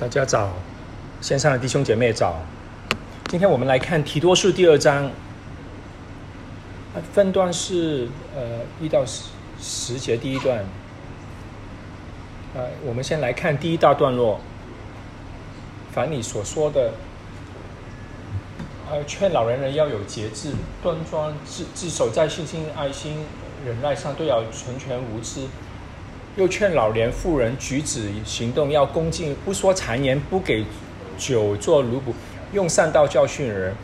大家早，线上的弟兄姐妹早。今天我们来看提多书第二章，分段是呃一到十十节第一段。呃，我们先来看第一大段落。凡你所说的，呃，劝老人人要有节制、端庄、自自守在信心、爱心、忍耐上，都要纯全无知。又劝老年妇人举止行动要恭敬，不说谗言，不给酒做奴仆，用善道教训人。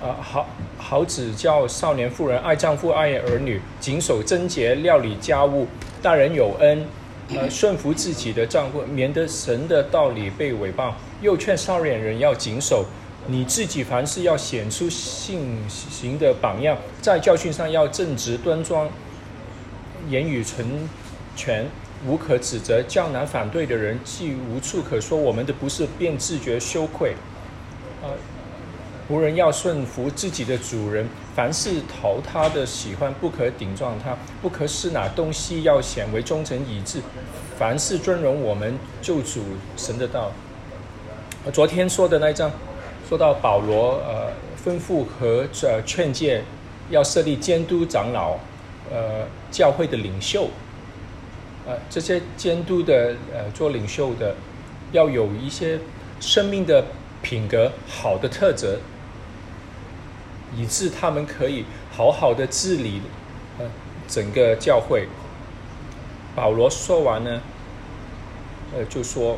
啊，好好指教少年妇人爱丈夫爱儿女，谨守贞洁，料理家务，大人有恩，呃，顺服自己的丈夫，免得神的道理被诽谤。又劝少年人要谨守，你自己凡事要显出信行的榜样，在教训上要正直端庄，言语纯。全无可指责，较难反对的人既无处可说我们的不是，便自觉羞愧。呃，仆人要顺服自己的主人，凡事讨他的喜欢，不可顶撞他，不可使哪东西要显为忠诚以致。凡事尊荣我们救主神的道。昨天说的那一章，说到保罗呃吩咐和呃劝诫，要设立监督长老，呃教会的领袖。呃，这些监督的，呃，做领袖的，要有一些生命的品格好的特质，以致他们可以好好的治理，呃，整个教会。保罗说完呢，呃，就说，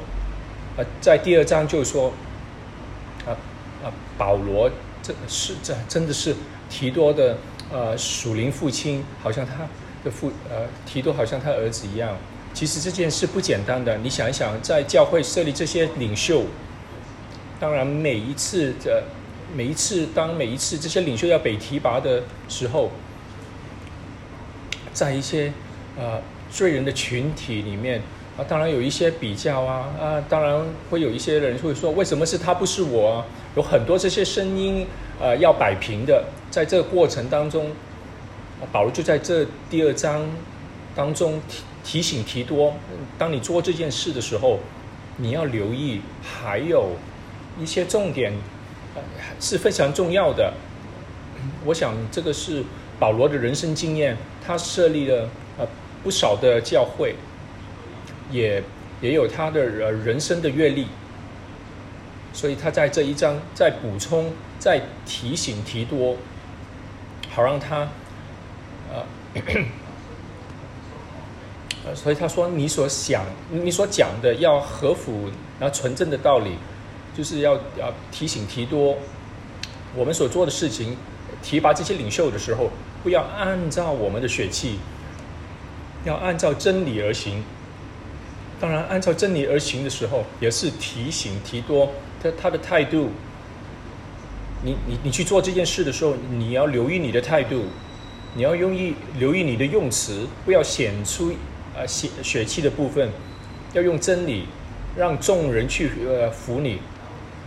呃，在第二章就说，啊啊，保罗这是这真的是提多的呃属灵父亲，好像他。的父呃提多好像他儿子一样，其实这件事不简单的。你想一想，在教会设立这些领袖，当然每一次的每一次，当每一次这些领袖要被提拔的时候，在一些呃罪人的群体里面啊，当然有一些比较啊啊，当然会有一些人会说，为什么是他不是我啊？有很多这些声音呃要摆平的，在这个过程当中。保罗就在这第二章当中提提醒提多，当你做这件事的时候，你要留意还有一些重点，是非常重要的。我想这个是保罗的人生经验，他设立了呃不少的教会，也也有他的呃人生的阅历，所以他在这一章在补充、在提醒提多，好让他。所以他说，你所想、你所讲的要合符，然后纯正的道理，就是要要提醒提多，我们所做的事情，提拔这些领袖的时候，不要按照我们的血气，要按照真理而行。当然，按照真理而行的时候，也是提醒提多他他的态度。你你你去做这件事的时候，你要留意你的态度。你要用意留意你的用词，不要显出呃血血气的部分，要用真理，让众人去呃服你。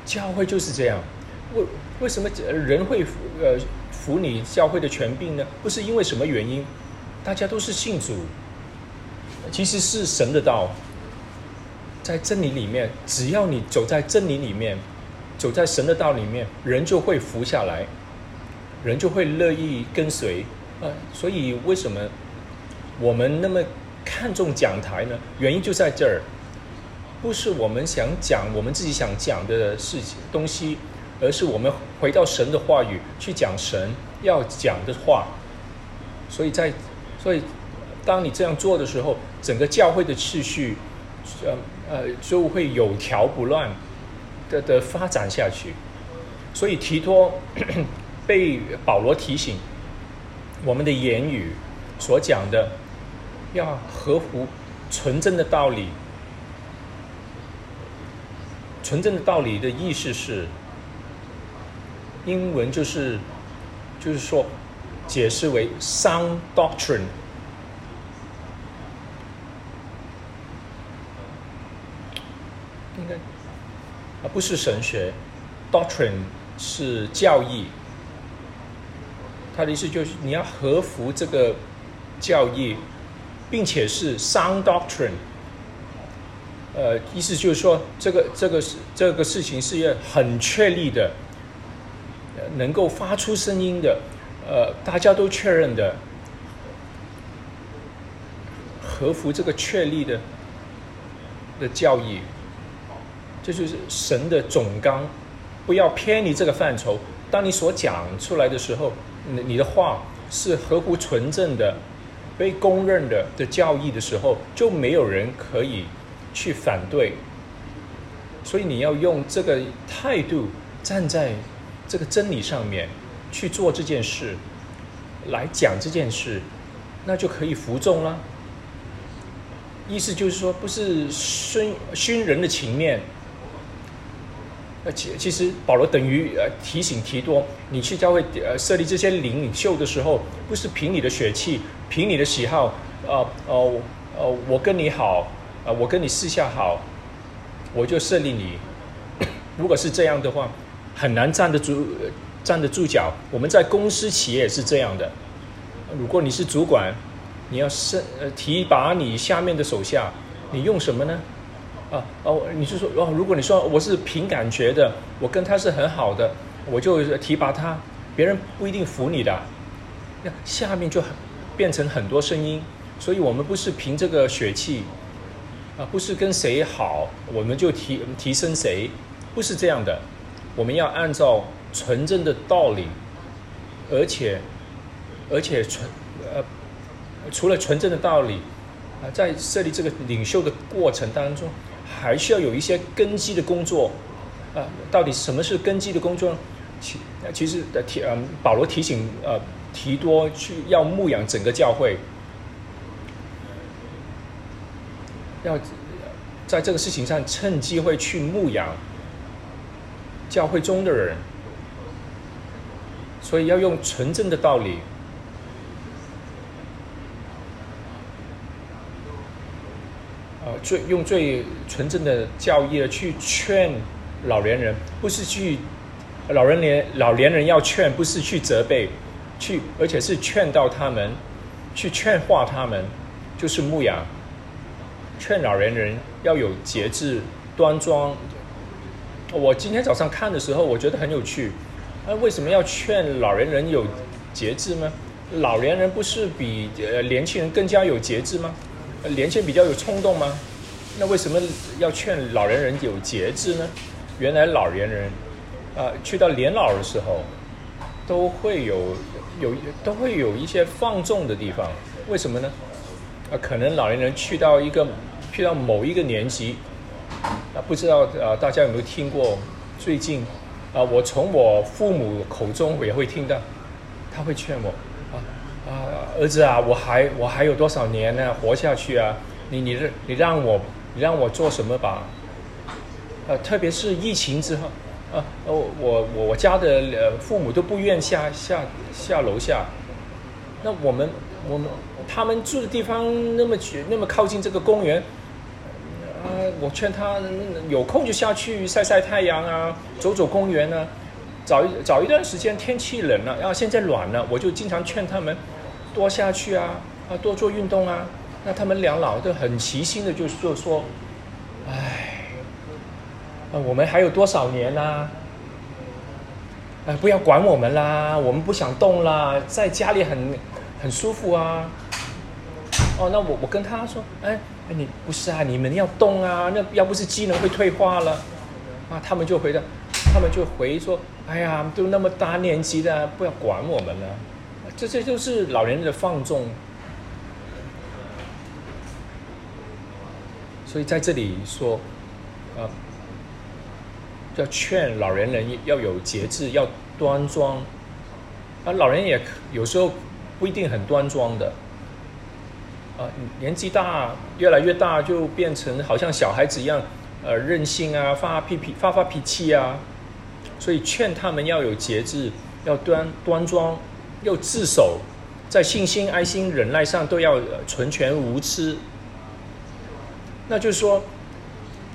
教会就是这样，为为什么人会呃服你教会的权柄呢？不是因为什么原因，大家都是信主，其实是神的道，在真理里面，只要你走在真理里面，走在神的道里面，人就会服下来，人就会乐意跟随。所以为什么我们那么看重讲台呢？原因就在这儿，不是我们想讲我们自己想讲的事情东西，而是我们回到神的话语去讲神要讲的话。所以在所以当你这样做的时候，整个教会的秩序，呃呃，就会有条不乱的的发展下去。所以提托 被保罗提醒。我们的言语所讲的，要合乎纯正的道理。纯正的道理的意思是，英文就是，就是说，解释为 sound doctrine，应该啊不是神学，doctrine 是教义。他的意思就是你要合服这个教义，并且是 sound doctrine，呃，意思就是说，这个这个是这个事情是要很确立的，能够发出声音的，呃，大家都确认的，合服这个确立的的教义，这就是神的总纲，不要偏离这个范畴。当你所讲出来的时候，你你的话是合乎纯正的、被公认的的教义的时候，就没有人可以去反对。所以你要用这个态度站在这个真理上面去做这件事，来讲这件事，那就可以服众了。意思就是说，不是熏熏人的情面。呃，其其实保罗等于呃提醒提多，你去教会呃设立这些领袖的时候，不是凭你的血气，凭你的喜好，呃呃呃，我跟你好，呃我跟你私下好，我就设立你。如果是这样的话，很难站得住站得住脚。我们在公司企业也是这样的。如果你是主管，你要设呃提拔你下面的手下，你用什么呢？啊哦，你是说哦？如果你说我是凭感觉的，我跟他是很好的，我就提拔他，别人不一定服你的。那下面就很变成很多声音，所以我们不是凭这个血气啊，不是跟谁好我们就提提升谁，不是这样的。我们要按照纯正的道理，而且而且纯呃，除了纯正的道理啊，在设立这个领袖的过程当中。还需要有一些根基的工作，啊，到底什么是根基的工作呢？其其实的提，嗯，保罗提醒，呃，提多去要牧养整个教会，要在这个事情上趁机会去牧养教会中的人，所以要用纯正的道理。最用最纯正的教义去劝老年人，不是去老人年老年人要劝，不是去责备，去而且是劝到他们，去劝化他们，就是牧养，劝老年人要有节制、端庄。我今天早上看的时候，我觉得很有趣。那为什么要劝老年人有节制呢？老年人不是比呃年轻人更加有节制吗？年轻比较有冲动吗？那为什么要劝老年人有节制呢？原来老年人，啊，去到年老的时候，都会有有都会有一些放纵的地方。为什么呢？啊，可能老年人去到一个去到某一个年纪，啊，不知道啊，大家有没有听过？最近啊，我从我父母口中也会听到，他会劝我，儿子啊，我还我还有多少年呢？活下去啊？你你让你让我。你让我做什么吧？呃，特别是疫情之后，呃，我我我家的呃父母都不愿下下下楼下。那我们我们他们住的地方那么远，那么靠近这个公园，啊，我劝他有空就下去晒晒太阳啊，走走公园啊。早一早一段时间天气冷了，然后现在暖了，我就经常劝他们多下去啊，啊，多做运动啊。那他们两老都很齐心的，就是说，哎，呃，我们还有多少年呢？哎，不要管我们啦，我们不想动啦，在家里很很舒服啊。哦，那我我跟他说，哎，你不是啊，你们要动啊，那要不是机能会退化了，啊，他们就回答，他们就回说，哎呀，都那么大年纪的，不要管我们了，这这就是老年人的放纵。所以在这里说，啊，要劝老年人要有节制，要端庄。啊，老人也有时候不一定很端庄的。啊，年纪大，越来越大，就变成好像小孩子一样，呃，任性啊，发脾脾发发脾气啊。所以劝他们要有节制，要端端庄，又自守，在信心、爱心、忍耐上都要纯全无私。那就是说，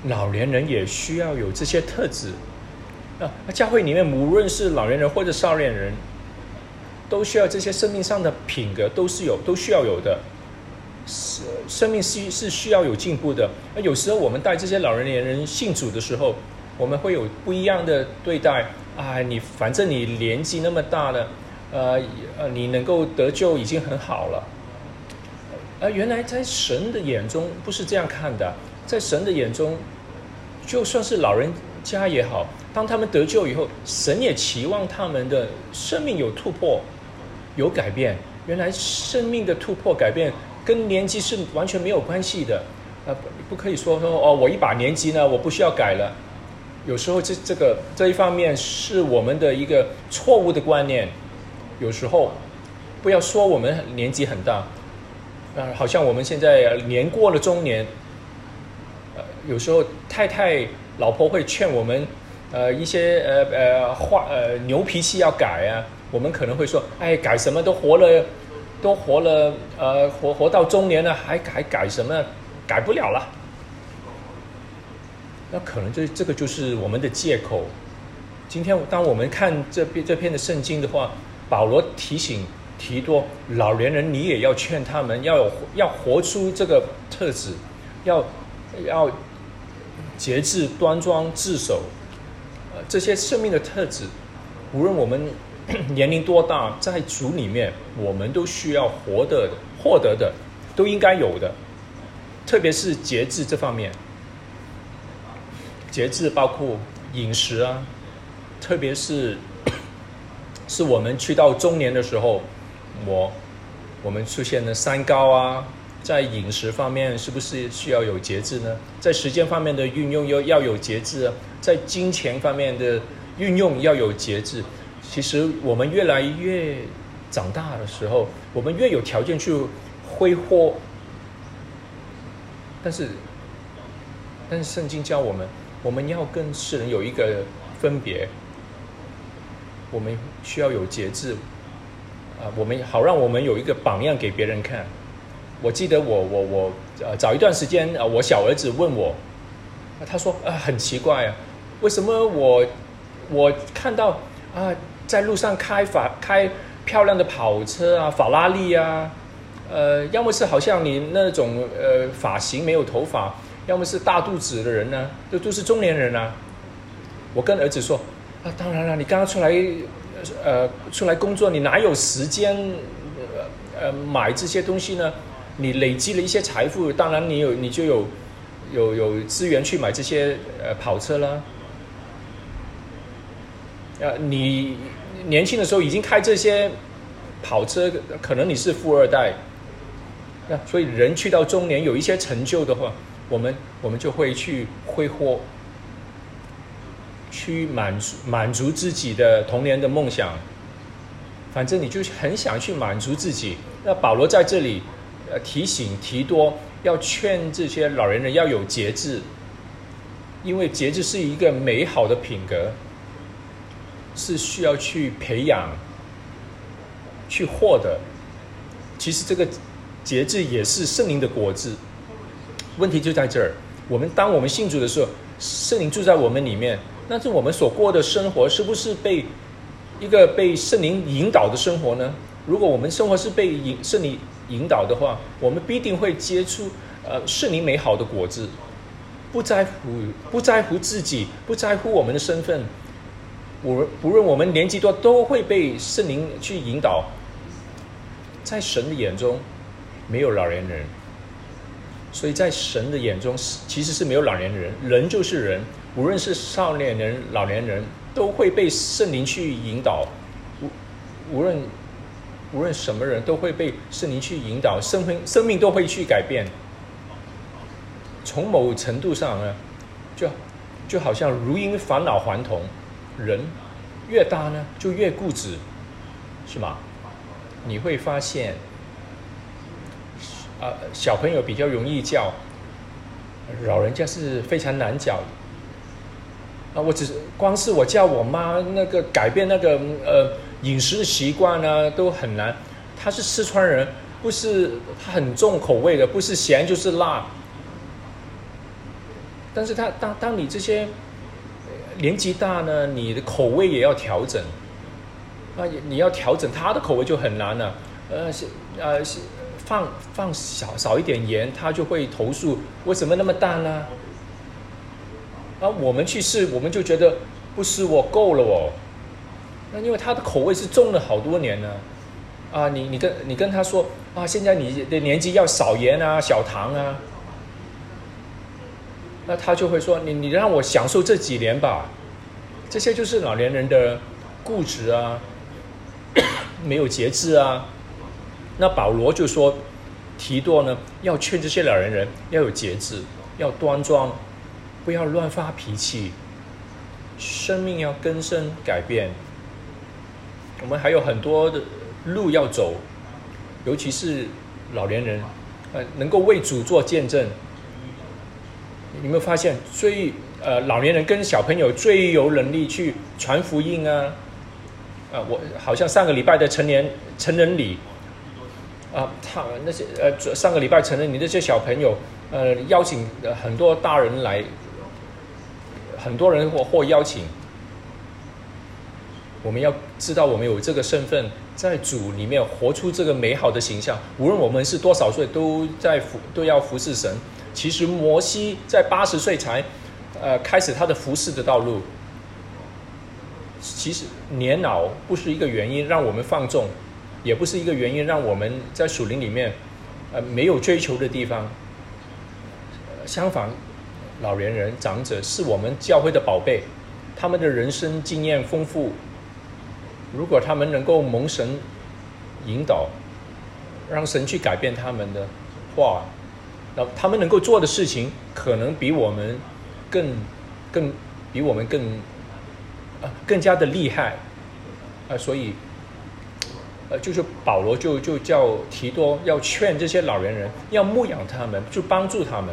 老年人也需要有这些特质啊。教会里面，无论是老年人或者少年人，都需要这些生命上的品格，都是有，都需要有的。是生命是是需要有进步的。那有时候我们带这些老人年人信主的时候，我们会有不一样的对待。啊，你反正你年纪那么大了，呃呃，你能够得救已经很好了。呃，原来在神的眼中不是这样看的，在神的眼中，就算是老人家也好，当他们得救以后，神也期望他们的生命有突破，有改变。原来生命的突破改变跟年纪是完全没有关系的。呃，不可以说说哦，我一把年纪呢，我不需要改了。有时候这这个这一方面是我们的一个错误的观念。有时候不要说我们年纪很大。呃，好像我们现在年过了中年，呃，有时候太太、老婆会劝我们，呃，一些呃呃话呃牛脾气要改啊，我们可能会说，哎，改什么都活了，都活了，呃，活活到中年了，还还改什么？改不了了。那可能这这个就是我们的借口。今天当我们看这篇这篇的圣经的话，保罗提醒。提多老年人，你也要劝他们要有要活出这个特质，要要节制、端庄、自守，呃，这些生命的特质，无论我们 年龄多大，在主里面，我们都需要活的、获得的，都应该有的。特别是节制这方面，节制包括饮食啊，特别是是我们去到中年的时候。我，我们出现了三高啊，在饮食方面是不是需要有节制呢？在时间方面的运用又要有节制啊，在金钱方面的运用要有节制。其实我们越来越长大的时候，我们越有条件去挥霍，但是，但是圣经教我们，我们要跟世人有一个分别，我们需要有节制。啊，我们好让我们有一个榜样给别人看。我记得我我我呃早一段时间啊，我小儿子问我，他说啊很奇怪啊，为什么我我看到啊在路上开法开漂亮的跑车啊法拉利啊，呃要么是好像你那种呃发型没有头发，要么是大肚子的人呢，都都是中年人啊。我跟儿子说当然了，你刚刚出来。呃，出来工作，你哪有时间呃买这些东西呢？你累积了一些财富，当然你有你就有有有资源去买这些呃跑车啦。呃，你年轻的时候已经开这些跑车，可能你是富二代。那所以人去到中年有一些成就的话，我们我们就会去挥霍。去满足满足自己的童年的梦想，反正你就很想去满足自己。那保罗在这里，呃，提醒提多要劝这些老年人要有节制，因为节制是一个美好的品格，是需要去培养、去获得。其实这个节制也是圣灵的果子。问题就在这儿，我们当我们信主的时候，圣灵住在我们里面。那是我们所过的生活，是不是被一个被圣灵引导的生活呢？如果我们生活是被引圣灵引导的话，我们必定会结出呃圣灵美好的果子，不在乎不在乎自己，不在乎我们的身份，我不论我们年纪多，都会被圣灵去引导。在神的眼中，没有老年人，所以在神的眼中，其实是没有老年人，人就是人。无论是少年人、老年人，都会被圣灵去引导。无无论无论什么人都会被圣灵去引导，生命生命都会去改变。从某程度上呢，就就好像如因返老还童，人越大呢就越固执，是吗？你会发现，啊，小朋友比较容易教，老人家是非常难教。我只是光是我叫我妈那个改变那个呃饮食的习惯呢，都很难。她是四川人，不是她很重口味的，不是咸就是辣。但是她当当你这些年纪大呢，你的口味也要调整。啊，你要调整她的口味就很难了。呃，是呃是放放少少一点盐，她就会投诉为什么那么淡呢？啊我们去试，我们就觉得不是我够了哦。那因为他的口味是重了好多年呢。啊，你你跟你跟他说啊，现在你的年纪要少盐啊，少糖啊。那他就会说你你让我享受这几年吧。这些就是老年人的固执啊，没有节制啊。那保罗就说，提多呢要劝这些老年人要有节制，要端庄，不要乱发脾气，生命要更生改变。我们还有很多的路要走，尤其是老年人，呃，能够为主做见证。你有没有发现，最呃老年人跟小朋友最有能力去传福音啊？啊，我好像上个礼拜的成年成人礼。啊，他那些呃，上个礼拜成人，礼那些小朋友，呃，邀请很多大人来，很多人或或邀请，我们要知道，我们有这个身份，在主里面活出这个美好的形象。无论我们是多少岁，都在服都要服侍神。其实摩西在八十岁才，呃，开始他的服侍的道路。其实年老不是一个原因，让我们放纵。也不是一个原因，让我们在属灵里面，呃，没有追求的地方。相反，老年人、长者是我们教会的宝贝，他们的人生经验丰富。如果他们能够蒙神引导，让神去改变他们的话，那他们能够做的事情，可能比我们更、更比我们更啊更加的厉害啊，所以。呃，就是保罗就就叫提多要劝这些老年人，要牧养他们，就帮助他们，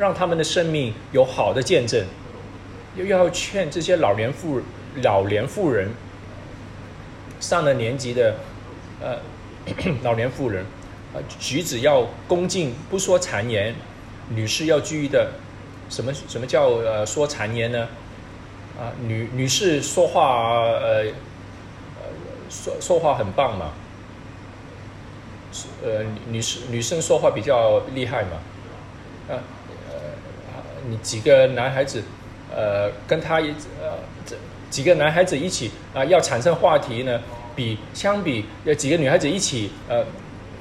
让他们的生命有好的见证。又要劝这些老年妇老年妇人，上了年纪的呃 老年妇人，呃举止要恭敬，不说谗言。女士要注意的，什么什么叫呃说谗言呢？啊，女女士说话呃。说说话很棒嘛，呃，女士女生说话比较厉害嘛，啊，呃，你几个男孩子，呃，跟他一呃，这几个男孩子一起啊，要产生话题呢，比相比呃几个女孩子一起呃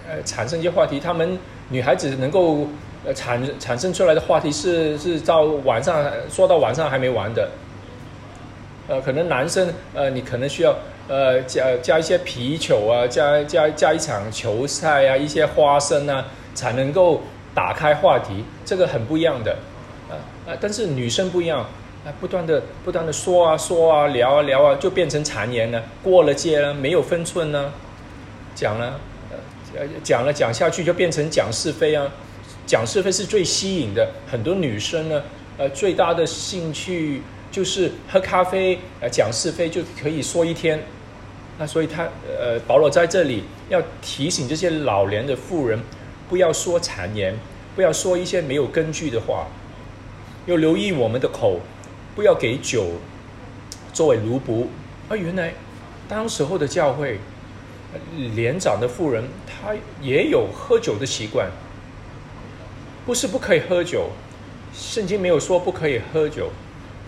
呃产生一些话题，他们女孩子能够呃产产生出来的话题是是到晚上说到晚上还没完的，呃，可能男生呃你可能需要。呃，加加一些啤酒啊，加加加一场球赛啊，一些花生啊，才能够打开话题，这个很不一样的，啊！但是女生不一样，啊，不断的不断的说啊说啊聊啊聊啊，就变成谗言了，过了界了，没有分寸呢，讲了，呃讲了讲下去就变成讲是非啊，讲是非是最吸引的，很多女生呢，呃，最大的兴趣就是喝咖啡，呃，讲是非就可以说一天。那所以他呃，保罗在这里要提醒这些老年的妇人，不要说谗言，不要说一些没有根据的话，要留意我们的口，不要给酒作为奴仆。而原来当时候的教会，年长的妇人她也有喝酒的习惯，不是不可以喝酒，圣经没有说不可以喝酒，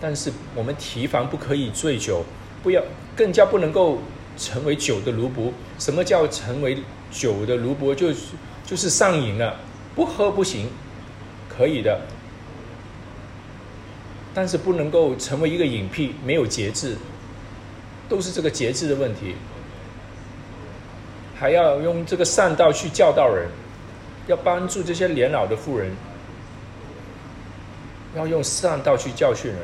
但是我们提防不可以醉酒，不要更加不能够。成为酒的奴仆，什么叫成为酒的奴仆？就是就是上瘾了，不喝不行，可以的，但是不能够成为一个隐蔽，没有节制，都是这个节制的问题。还要用这个善道去教导人，要帮助这些年老的妇人，要用善道去教训人，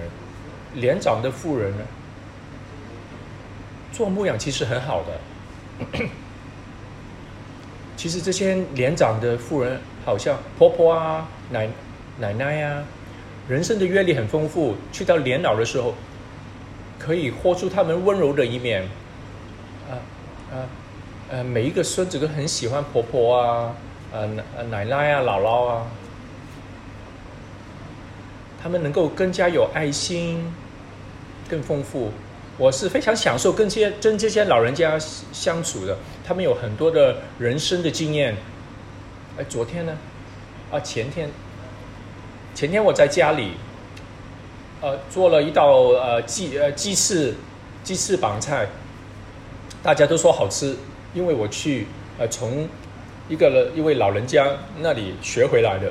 年长的妇人呢？做牧养其实很好的，其实这些年长的妇人，好像婆婆啊、奶奶奶呀，人生的阅历很丰富，去到年老的时候，可以豁出他们温柔的一面。啊啊呃，每一个孙子都很喜欢婆婆啊、呃奶奶啊、姥姥啊，他们能够更加有爱心，更丰富。我是非常享受跟这些跟这些老人家相处的，他们有很多的人生的经验，哎，昨天呢？啊，前天，前天我在家里，呃，做了一道呃鸡呃鸡翅鸡翅膀菜，大家都说好吃，因为我去呃从一个一位老人家那里学回来的，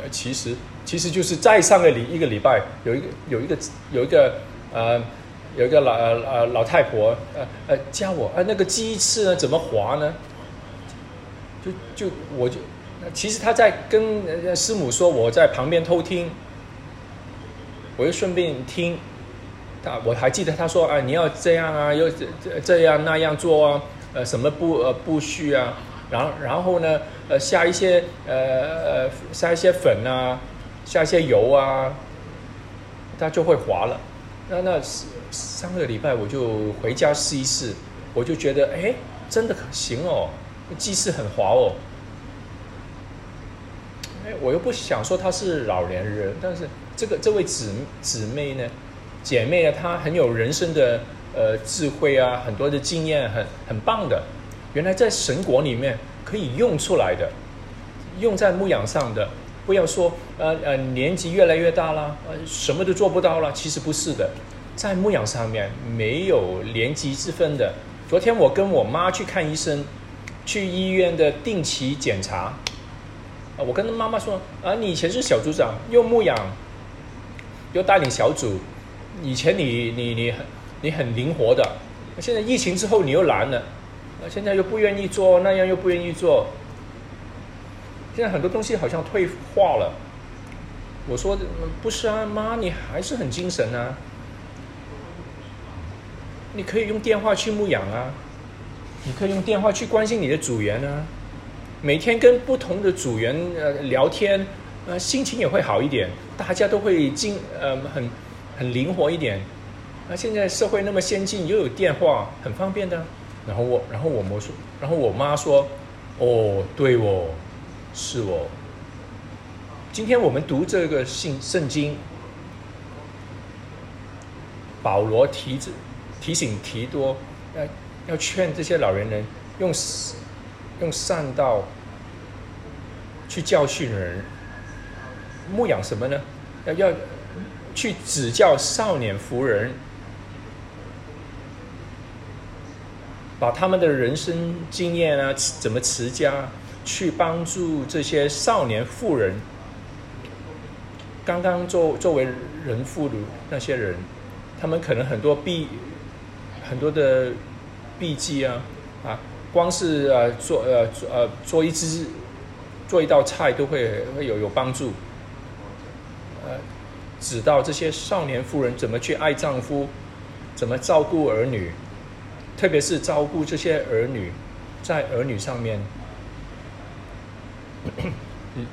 呃，其实其实就是在上个礼一个礼拜有一个有一个有一个呃。有一个老呃呃老太婆呃呃教我呃那个鸡翅呢怎么划呢？就就我就其实他在跟师母说，我在旁边偷听，我就顺便听。他我还记得他说啊你要这样啊，又这这样那样做啊，呃什么步呃步序啊，然后然后呢呃下一些呃呃下一些粉啊，下一些油啊，它就会滑了。那那上个礼拜我就回家试一试，我就觉得哎，真的可行哦，鸡翅很滑哦。我又不想说她是老年人，但是这个这位姊姊妹呢，姐妹呢，她很有人生的呃智慧啊，很多的经验，很很棒的。原来在神国里面可以用出来的，用在牧养上的。不要说呃呃年纪越来越大了，呃什么都做不到了。其实不是的，在牧养上面没有年纪之分的。昨天我跟我妈去看医生，去医院的定期检查。我跟他妈妈说啊，你以前是小组长，又牧养，又带领小组，以前你你你很你很灵活的，现在疫情之后你又懒了，啊现在又不愿意做那样又不愿意做。现在很多东西好像退化了。我说不是啊，妈，你还是很精神啊。你可以用电话去牧养啊，你可以用电话去关心你的组员啊。每天跟不同的组员呃聊天，呃心情也会好一点，大家都会精呃很很灵活一点。那现在社会那么先进，又有电话，很方便的。然后我，然后我妈说，然后我妈说，哦，对哦。是哦，今天我们读这个信圣经，保罗提子提醒提多，要要劝这些老年人用用善道去教训人，牧养什么呢？要要去指教少年夫人，把他们的人生经验啊，怎么持家。去帮助这些少年妇人，刚刚作作为人妇的那些人，他们可能很多弊很多的弊忌啊，光是呃做呃呃做一只做一道菜都会会有有帮助，呃，指导这些少年妇人怎么去爱丈夫，怎么照顾儿女，特别是照顾这些儿女在儿女上面。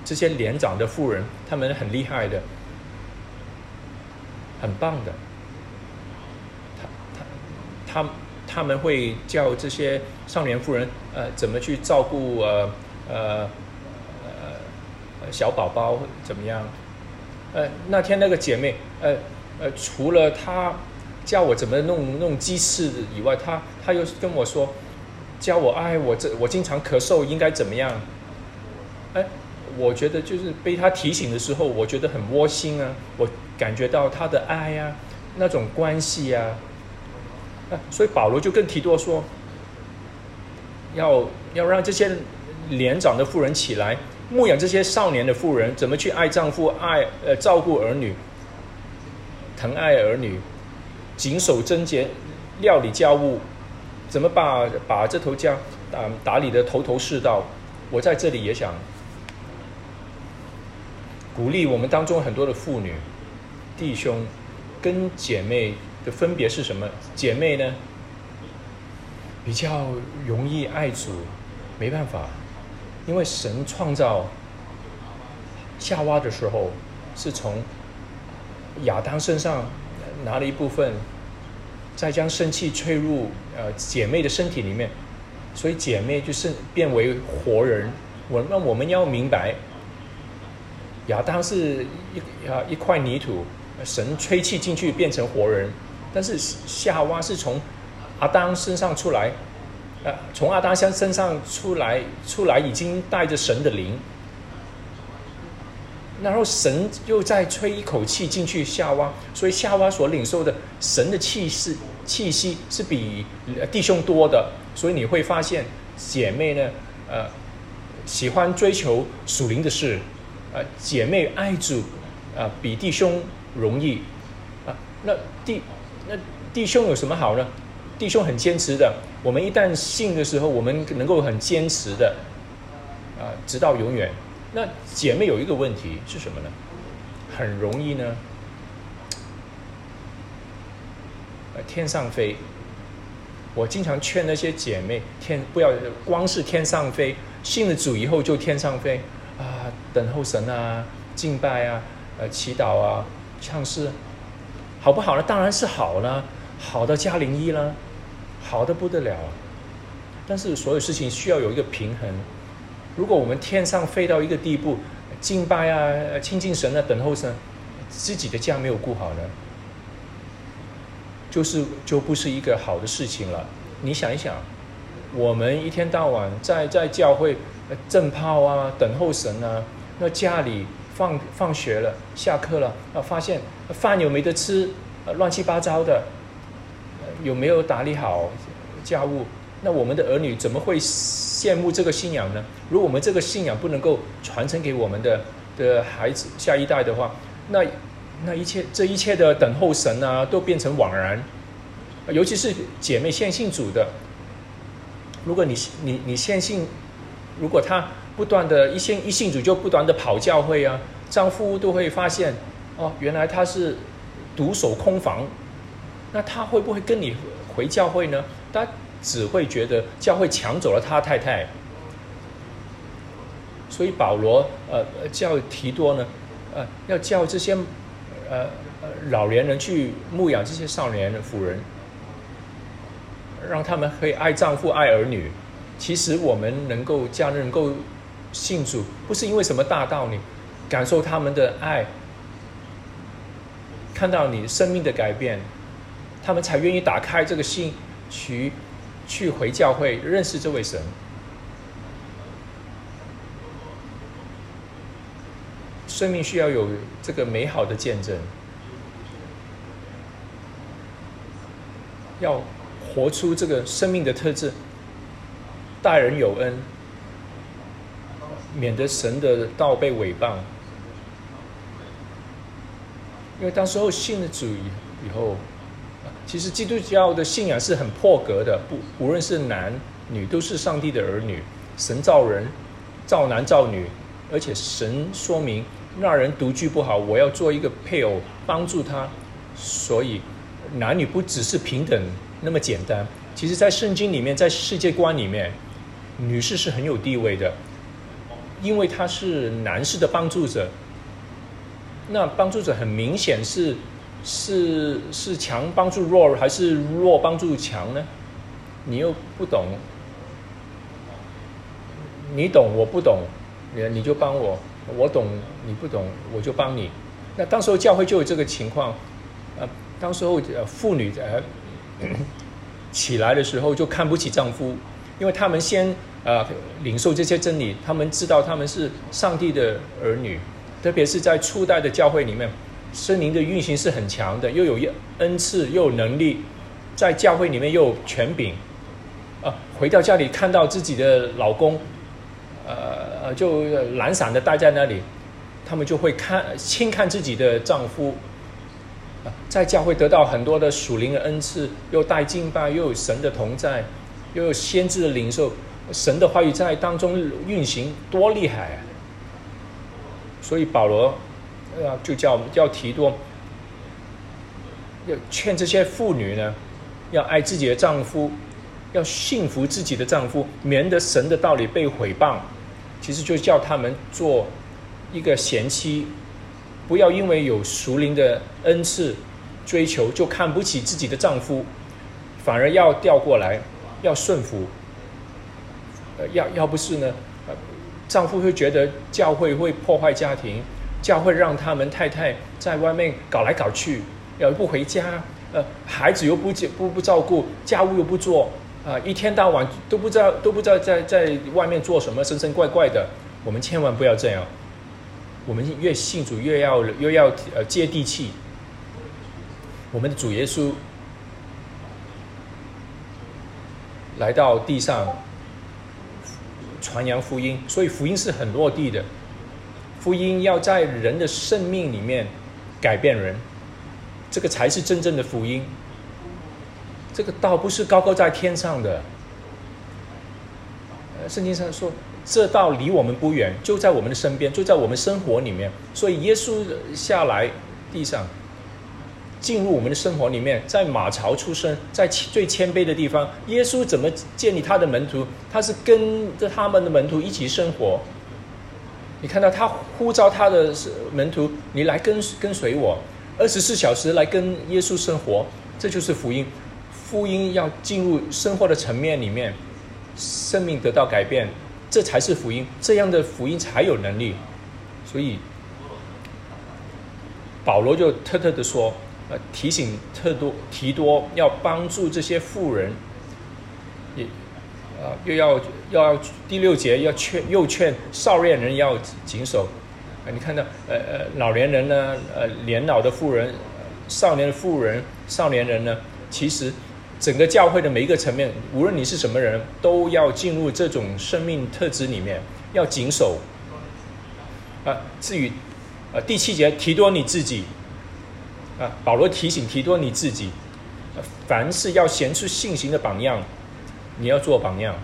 这些年长的妇人，他们很厉害的，很棒的。他他他他他们会教这些少年妇人，呃，怎么去照顾呃呃呃小宝宝怎么样？呃，那天那个姐妹，呃呃，除了她教我怎么弄弄鸡翅以外，她她又跟我说，教我哎，我这我经常咳嗽，应该怎么样？哎，我觉得就是被她提醒的时候，我觉得很窝心啊，我感觉到她的爱呀，那种关系呀，啊，所以保罗就更提多说，要要让这些年长的妇人起来牧养这些少年的妇人，怎么去爱丈夫、爱呃照顾儿女、疼爱儿女、谨守贞洁、料理家务，怎么把把这头家打打理的头头是道。我在这里也想。鼓励我们当中很多的妇女、弟兄跟姐妹的分别是什么？姐妹呢，比较容易爱主，没办法，因为神创造夏娃的时候，是从亚当身上拿了一部分，再将生气吹入呃姐妹的身体里面，所以姐妹就是变为活人。我那我们要明白。亚当是一啊一块泥土，神吹气进去变成活人，但是夏娃是从阿当身上出来，呃，从阿当香身上出来，出来已经带着神的灵，然后神又再吹一口气进去夏娃，所以夏娃所领受的神的气势气息是比弟兄多的，所以你会发现姐妹呢，呃，喜欢追求属灵的事，呃，姐妹爱主，啊，比弟兄容易，啊，那弟那弟兄有什么好呢？弟兄很坚持的，我们一旦信的时候，我们能够很坚持的，啊，直到永远。那姐妹有一个问题是什么呢？很容易呢，呃，天上飞。我经常劝那些姐妹，天不要光是天上飞，信了主以后就天上飞啊，等候神啊，敬拜啊，呃，祈祷啊，唱诗，好不好呢？当然是好了，好的加零一了。好的不得了，但是所有事情需要有一个平衡。如果我们天上飞到一个地步，敬拜啊、亲近神啊、等候神，自己的家没有顾好呢，就是就不是一个好的事情了。你想一想，我们一天到晚在在教会正炮啊、等候神啊，那家里放放学了、下课了，啊，发现饭有没得吃，乱七八糟的。有没有打理好家务？那我们的儿女怎么会羡慕这个信仰呢？如果我们这个信仰不能够传承给我们的的孩子下一代的话，那那一切这一切的等候神啊，都变成枉然。尤其是姐妹现信主的，如果你你你现信，如果他不断的一信一信主就不断的跑教会啊，丈夫都会发现哦，原来她是独守空房。那他会不会跟你回教会呢？他只会觉得教会抢走了他太太，所以保罗呃叫提多呢，呃要叫这些呃老年人去牧养这些少年的妇人，让他们可以爱丈夫爱儿女。其实我们能够家人能够信主，不是因为什么大道理，感受他们的爱，看到你生命的改变。他们才愿意打开这个心，去去回教会认识这位神。生命需要有这个美好的见证，要活出这个生命的特质，待人有恩，免得神的道被诽谤。因为当时候信了主以后。其实基督教的信仰是很破格的，不无论是男女都是上帝的儿女。神造人，造男造女，而且神说明那人独居不好，我要做一个配偶帮助他。所以男女不只是平等那么简单。其实，在圣经里面，在世界观里面，女士是很有地位的，因为他是男士的帮助者。那帮助者很明显是。是是强帮助弱，还是弱帮助强呢？你又不懂，你懂我不懂，你你就帮我，我懂你不懂，我就帮你。那当时候教会就有这个情况，呃，当时候妇女呃 起来的时候就看不起丈夫，因为他们先呃领受这些真理，他们知道他们是上帝的儿女，特别是在初代的教会里面。森灵的运行是很强的，又有一恩赐，又有能力，在教会里面又有权柄，啊，回到家里看到自己的老公，呃，就懒散的待在那里，他们就会看轻看自己的丈夫，在教会得到很多的属灵的恩赐，又带敬拜，又有神的同在，又有先知的领受，神的话语在当中运行，多厉害啊！所以保罗。啊，就叫叫提多，要劝这些妇女呢，要爱自己的丈夫，要幸福自己的丈夫，免得神的道理被毁谤。其实就叫他们做一个贤妻，不要因为有熟龄的恩赐追求，就看不起自己的丈夫，反而要调过来，要顺服。呃，要要不是呢，丈夫会觉得教会会破坏家庭。教会让他们太太在外面搞来搞去，又不回家，呃，孩子又不不不照顾，家务又不做，啊，一天到晚都不知道都不知道在在外面做什么，神神怪怪的。我们千万不要这样。我们越信主，越要越要呃接地气。我们的主耶稣来到地上传扬福音，所以福音是很落地的。福音要在人的生命里面改变人，这个才是真正的福音。这个道不是高高在天上的。圣经上说。这道离我们不远，就在我们的身边，就在我们生活里面。所以耶稣下来地上，进入我们的生活里面，在马槽出生，在最谦卑的地方，耶稣怎么建立他的门徒？他是跟着他们的门徒一起生活。你看到他呼召他的门徒，你来跟跟随我，二十四小时来跟耶稣生活，这就是福音。福音要进入生活的层面里面，生命得到改变。这才是福音，这样的福音才有能力。所以保罗就特特的说，呃，提醒特多提多要帮助这些富人，也啊又要要第六节要劝又劝少年人要谨守。啊，你看到呃呃老年人呢，呃年老的富人，少年的富人，少年人呢，其实。整个教会的每一个层面，无论你是什么人，都要进入这种生命特质里面，要谨守。啊，至于，呃，第七节提多你自己，啊，保罗提醒提多你自己，凡是要显出信心的榜样，你要做榜样，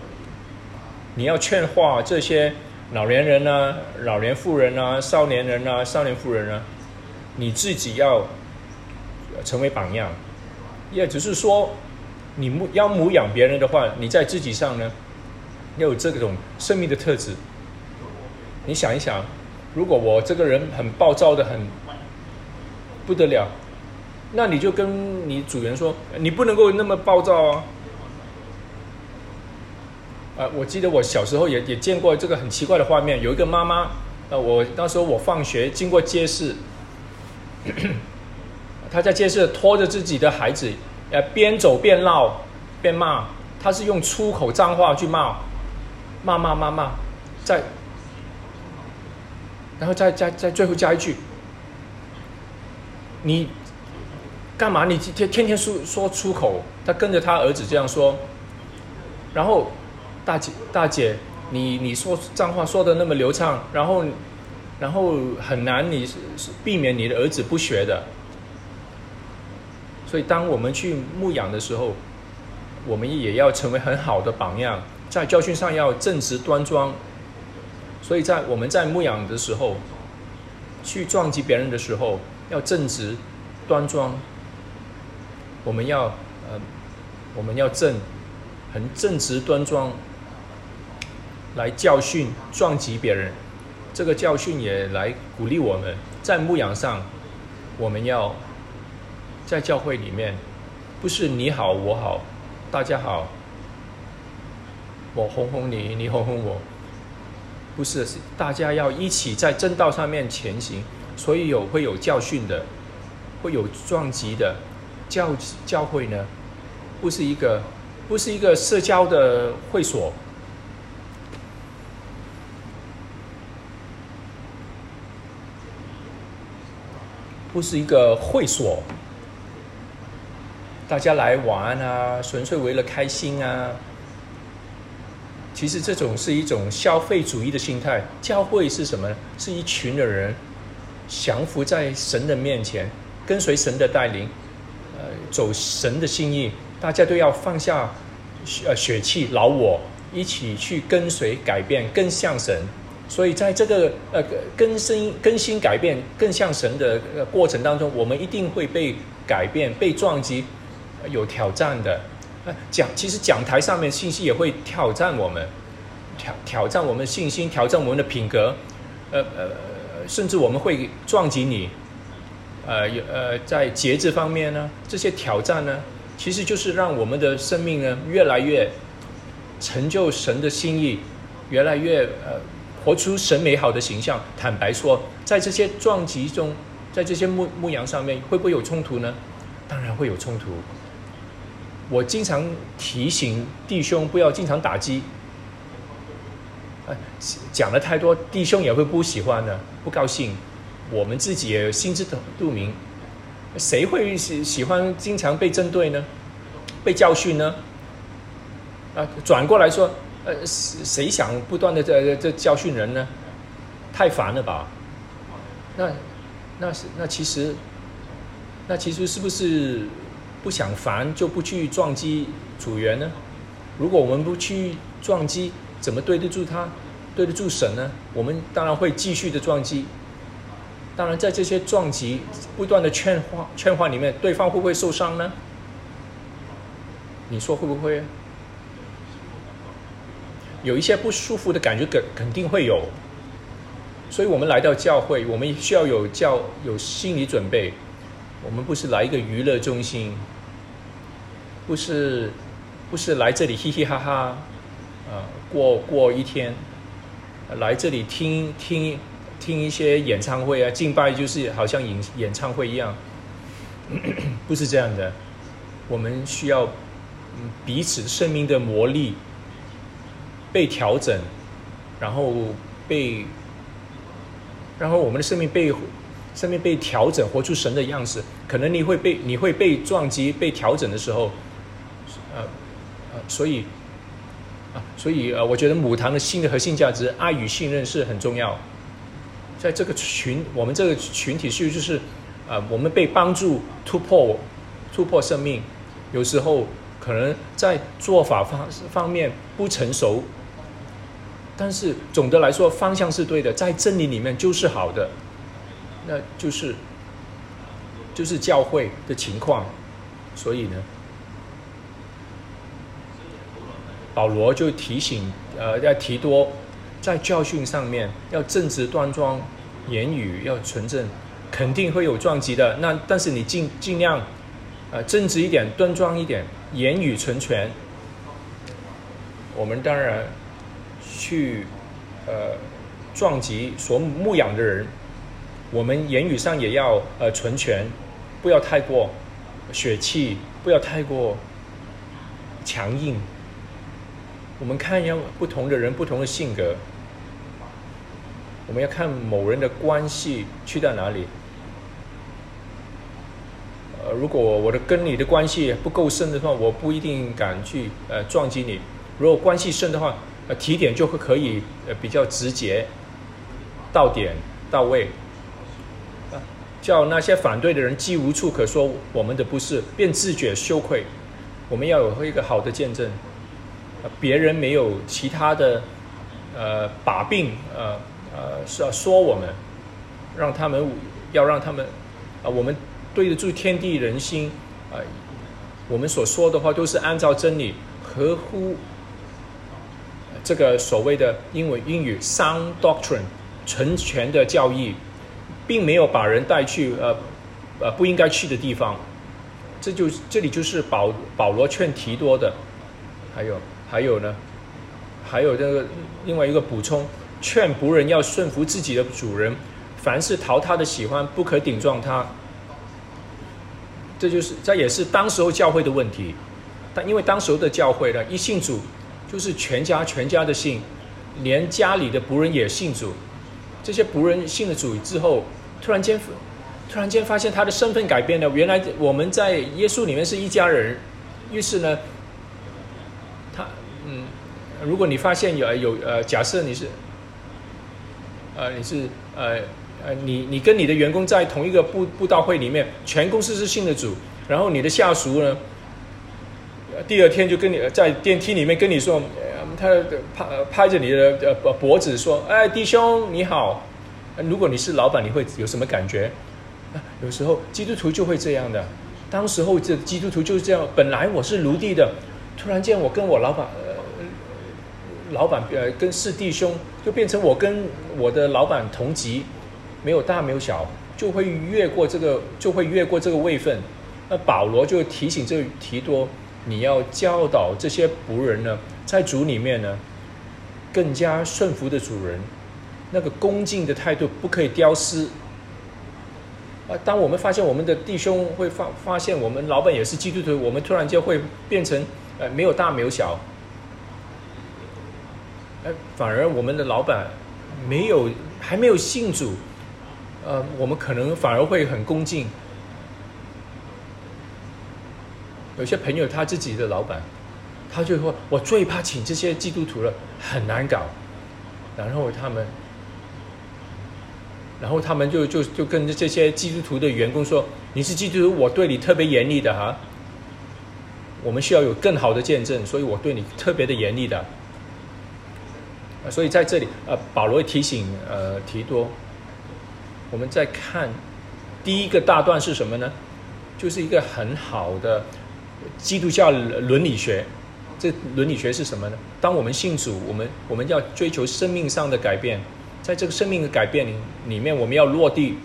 你要劝化这些老年人啊、老年妇人啊、少年人啊、少年妇人啊，你自己要成为榜样，也只是说。你母要母养别人的话，你在自己上呢，要有这种生命的特质。你想一想，如果我这个人很暴躁的很不得了，那你就跟你主人说，你不能够那么暴躁啊！啊，我记得我小时候也也见过这个很奇怪的画面，有一个妈妈，呃，我那时候我放学经过街市，她在街市拖着自己的孩子。呃，边走边闹，边骂，她是用粗口脏话去骂，骂骂骂骂，再，然后再再再最后加一句，你干嘛？你天天天说说出口？他跟着他儿子这样说，然后大姐大姐，你你说脏话说的那么流畅，然后然后很难，你是避免你的儿子不学的。所以，当我们去牧养的时候，我们也要成为很好的榜样，在教训上要正直端庄。所以在我们在牧养的时候，去撞击别人的时候，要正直端庄。我们要呃，我们要正，很正直端庄，来教训撞击别人。这个教训也来鼓励我们在牧养上，我们要。在教会里面，不是你好我好，大家好，我哄哄你，你哄哄我，不是，大家要一起在正道上面前行，所以有会有教训的，会有撞击的，教教会呢，不是一个，不是一个社交的会所，不是一个会所。大家来玩啊，纯粹为了开心啊。其实这种是一种消费主义的心态。教会是什么？是一群的人降服在神的面前，跟随神的带领，走神的心意。大家都要放下呃血气老我，一起去跟随改变，更像神。所以在这个呃更新更新改变更像神的呃过程当中，我们一定会被改变，被撞击。有挑战的，呃讲其实讲台上面信息也会挑战我们，挑挑战我们的信心，挑战我们的品格，呃呃，甚至我们会撞击你，呃有呃在节制方面呢，这些挑战呢，其实就是让我们的生命呢越来越成就神的心意，越来越呃活出神美好的形象。坦白说，在这些撞击中，在这些牧牧羊上面，会不会有冲突呢？当然会有冲突。我经常提醒弟兄不要经常打击。呃，讲的太多，弟兄也会不喜欢的，不高兴。我们自己也心知肚明，谁会喜喜欢经常被针对呢？被教训呢？啊，转过来说，呃，谁想不断的这这教训人呢？太烦了吧？那那是那其实，那其实是不是不想烦就不去撞击组员呢？如果我们不去撞击，怎么对得住他，对得住神呢？我们当然会继续的撞击。当然，在这些撞击不断的劝化劝化里面，对方会不会受伤呢？你说会不会？有一些不舒服的感觉，肯肯定会有。所以我们来到教会，我们需要有教有心理准备。我们不是来一个娱乐中心，不是不是来这里嘻嘻哈哈，啊，过过一天，来这里听听听一些演唱会啊，敬拜就是好像演演唱会一样，不是这样的。我们需要彼此生命的磨砺，被调整，然后被。然后我们的生命被生命被调整，活出神的样子。可能你会被你会被撞击、被调整的时候，呃呃，所以啊，所以呃，我觉得母堂的新的核心价值——爱与信任是很重要。在这个群，我们这个群体是就是啊，我们被帮助突破突破生命。有时候可能在做法方方面不成熟。但是总的来说，方向是对的，在真理里面就是好的，那就是就是教会的情况，所以呢，保罗就提醒呃，要提多在教训上面要正直端庄，言语要纯正，肯定会有撞击的。那但是你尽尽量呃正直一点，端庄一点，言语纯全。我们当然。去，呃，撞击所牧养的人，我们言语上也要呃纯全，不要太过血气，不要太过强硬。我们看一下不同的人不同的性格，我们要看某人的关系去到哪里。呃，如果我的跟你的关系不够深的话，我不一定敢去呃撞击你。如果关系深的话，呃，提点就会可以呃比较直接，到点到位，叫那些反对的人既无处可说我们的不是，便自觉羞愧。我们要有一个好的见证，别人没有其他的呃把柄，呃呃是要说我们，让他们要让他们啊，我们对得住天地人心啊，我们所说的话都是按照真理，合乎。这个所谓的英文英语 sound doctrine 纯全的教义，并没有把人带去呃呃不应该去的地方，这就这里就是保保罗劝提多的，还有还有呢，还有这个另外一个补充，劝仆人要顺服自己的主人，凡是讨他的喜欢，不可顶撞他。这就是这也是当时候教会的问题，但因为当时候的教会呢，一信主。就是全家全家的信，连家里的仆人也信主。这些仆人信了主之后，突然间，突然间发现他的身份改变了。原来我们在耶稣里面是一家人。于是呢，他嗯，如果你发现有有呃，假设你是，呃，你是呃呃，你你跟你的员工在同一个布布道会里面，全公司是信的主，然后你的下属呢？第二天就跟你在电梯里面跟你说，他拍拍着你的呃脖子说：“哎，弟兄你好。”如果你是老板，你会有什么感觉？有时候基督徒就会这样的。当时候这基督徒就是这样。本来我是奴隶的，突然间我跟我老板，老板呃跟是弟兄，就变成我跟我的老板同级，没有大没有小，就会越过这个，就会越过这个位分。那保罗就提醒这提多。你要教导这些仆人呢，在主里面呢，更加顺服的主人，那个恭敬的态度不可以丢失。啊，当我们发现我们的弟兄会发发现我们老板也是基督徒，我们突然间会变成呃没有大没有小，哎，反而我们的老板没有还没有信主，呃，我们可能反而会很恭敬。有些朋友他自己的老板，他就说：“我最怕请这些基督徒了，很难搞。”然后他们，然后他们就就就跟这些基督徒的员工说：“你是基督徒，我对你特别严厉的哈。我们需要有更好的见证，所以我对你特别的严厉的。”所以在这里，呃，保罗提醒呃提多，我们在看第一个大段是什么呢？就是一个很好的。基督教伦理学，这伦理学是什么呢？当我们信主，我们我们要追求生命上的改变，在这个生命的改变里里面，我们要落地。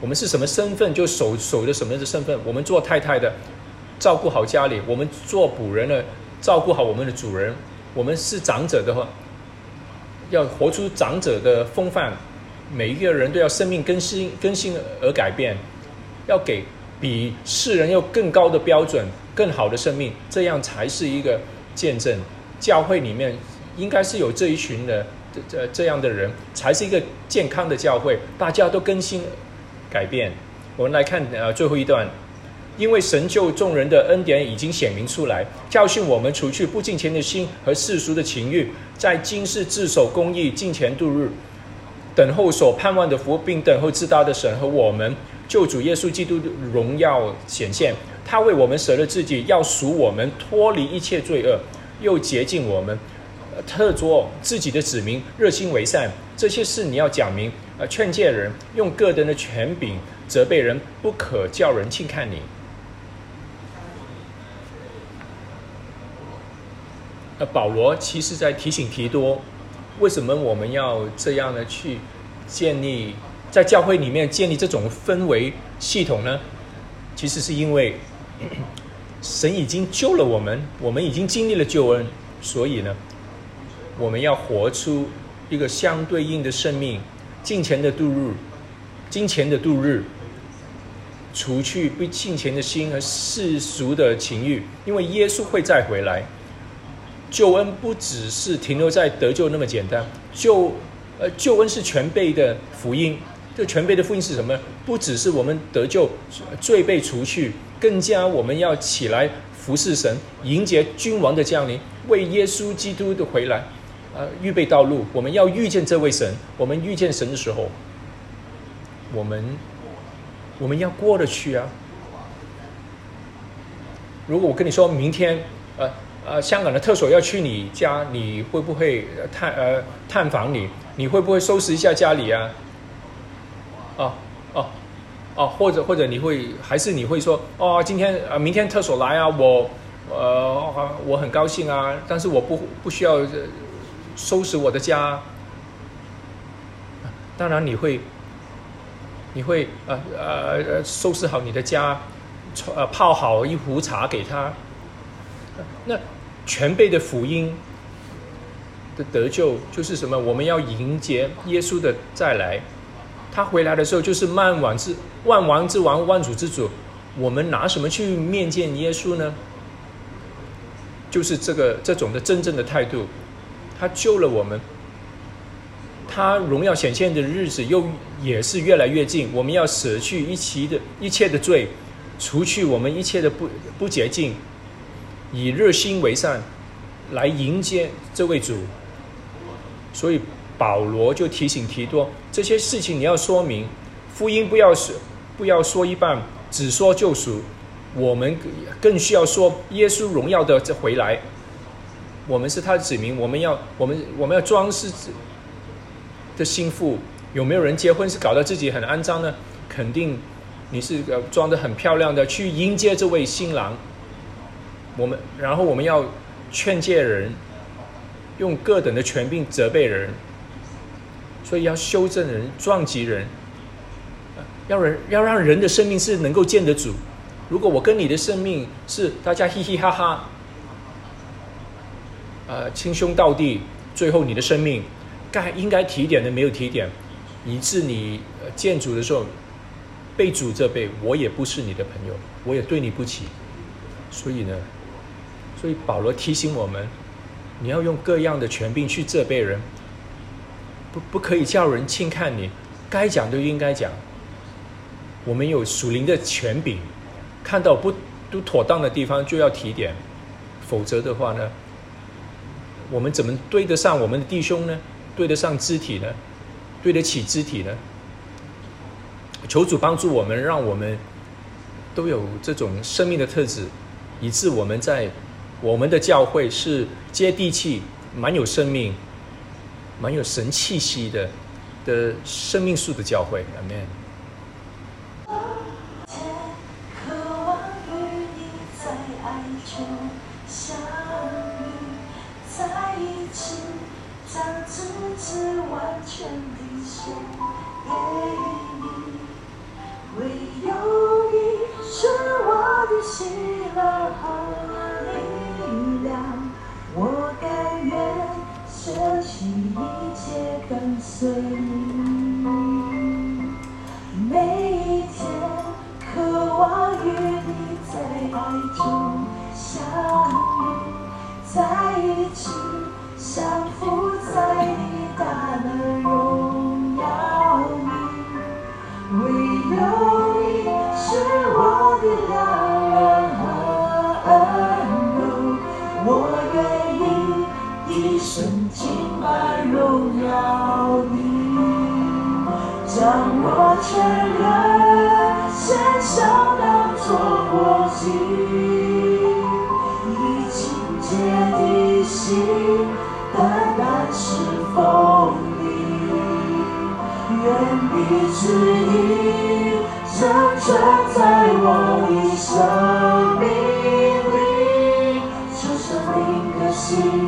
我们是什么身份，就守守着什么的身份。我们做太太的，照顾好家里；我们做仆人的，照顾好我们的主人。我们是长者的话，要活出长者的风范。每一个人都要生命更新更新而改变，要给。比世人要更高的标准、更好的生命，这样才是一个见证。教会里面应该是有这一群的这这这样的人，才是一个健康的教会。大家都更新改变。我们来看呃最后一段，因为神救众人的恩典已经显明出来，教训我们除去不敬虔的心和世俗的情欲，在今世自守公义、敬虔度日，等候所盼望的福，并等候至大的神和我们。救主耶稣基督的荣耀显现，他为我们舍了自己，要赎我们脱离一切罪恶，又洁净我们，特作自己的子民，热心为善。这些事你要讲明，呃，劝诫人，用个人的权柄责备人，不可叫人轻看你。保罗其实在提醒提多，为什么我们要这样的去建立？在教会里面建立这种氛围系统呢，其实是因为 神已经救了我们，我们已经经历了救恩，所以呢，我们要活出一个相对应的生命，金钱的度日，金钱的度日，除去不金钱的心和世俗的情欲，因为耶稣会再回来，救恩不只是停留在得救那么简单，救呃救恩是全备的福音。这全备的福音是什么？不只是我们得救、罪被除去，更加我们要起来服侍神，迎接君王的降临，为耶稣基督的回来，呃，预备道路。我们要遇见这位神。我们遇见神的时候，我们我们要过得去啊。如果我跟你说明天，呃呃，香港的特首要去你家，你会不会探呃探访你？你会不会收拾一下家里啊？哦哦哦，或者或者你会还是你会说哦，今天呃明天特首来啊，我呃我很高兴啊，但是我不不需要收拾我的家。当然你会你会呃呃收拾好你的家，呃泡好一壶茶给他。那全备的福音的得救就是什么？我们要迎接耶稣的再来。他回来的时候就是万王之万王之王、万主之主，我们拿什么去面见耶稣呢？就是这个这种的真正的态度，他救了我们，他荣耀显现的日子又也是越来越近。我们要舍去一切的一切的罪，除去我们一切的不不洁净，以热心为善，来迎接这位主。所以。保罗就提醒提多这些事情，你要说明福音，不要说不要说一半，只说救赎。我们更需要说耶稣荣耀的这回来。我们是他的子民，我们要我们我们要装饰的心腹。有没有人结婚是搞得自己很肮脏呢？肯定你是装的很漂亮的去迎接这位新郎。我们然后我们要劝诫人，用各等的权柄责备人。所以要修正人、撞击人，要人要让人的生命是能够见得主。如果我跟你的生命是大家嘻嘻哈哈，呃，称兄道弟，最后你的生命该应该提点的没有提点，以致你见主的时候，被主责备，我也不是你的朋友，我也对你不起。所以呢，所以保罗提醒我们，你要用各样的权柄去责备人，不不可以叫人轻看你，该讲就应该讲。我们有属灵的权柄，看到不都妥当的地方就要提点，否则的话呢，我们怎么对得上我们的弟兄呢？对得上肢体呢？对得起肢体呢？求主帮助我们，让我们都有这种生命的特质，以致我们在我们的教会是接地气、蛮有生命、蛮有神气息的的生命树的教会。阿门。唯有你是我的喜乐和跟随你。每一天渴望与你在爱中相遇，在一起相扶将我全人献上当作活祭，以清洁的心单单侍奉你，愿你旨意成全。在我的生命里，求生灵的心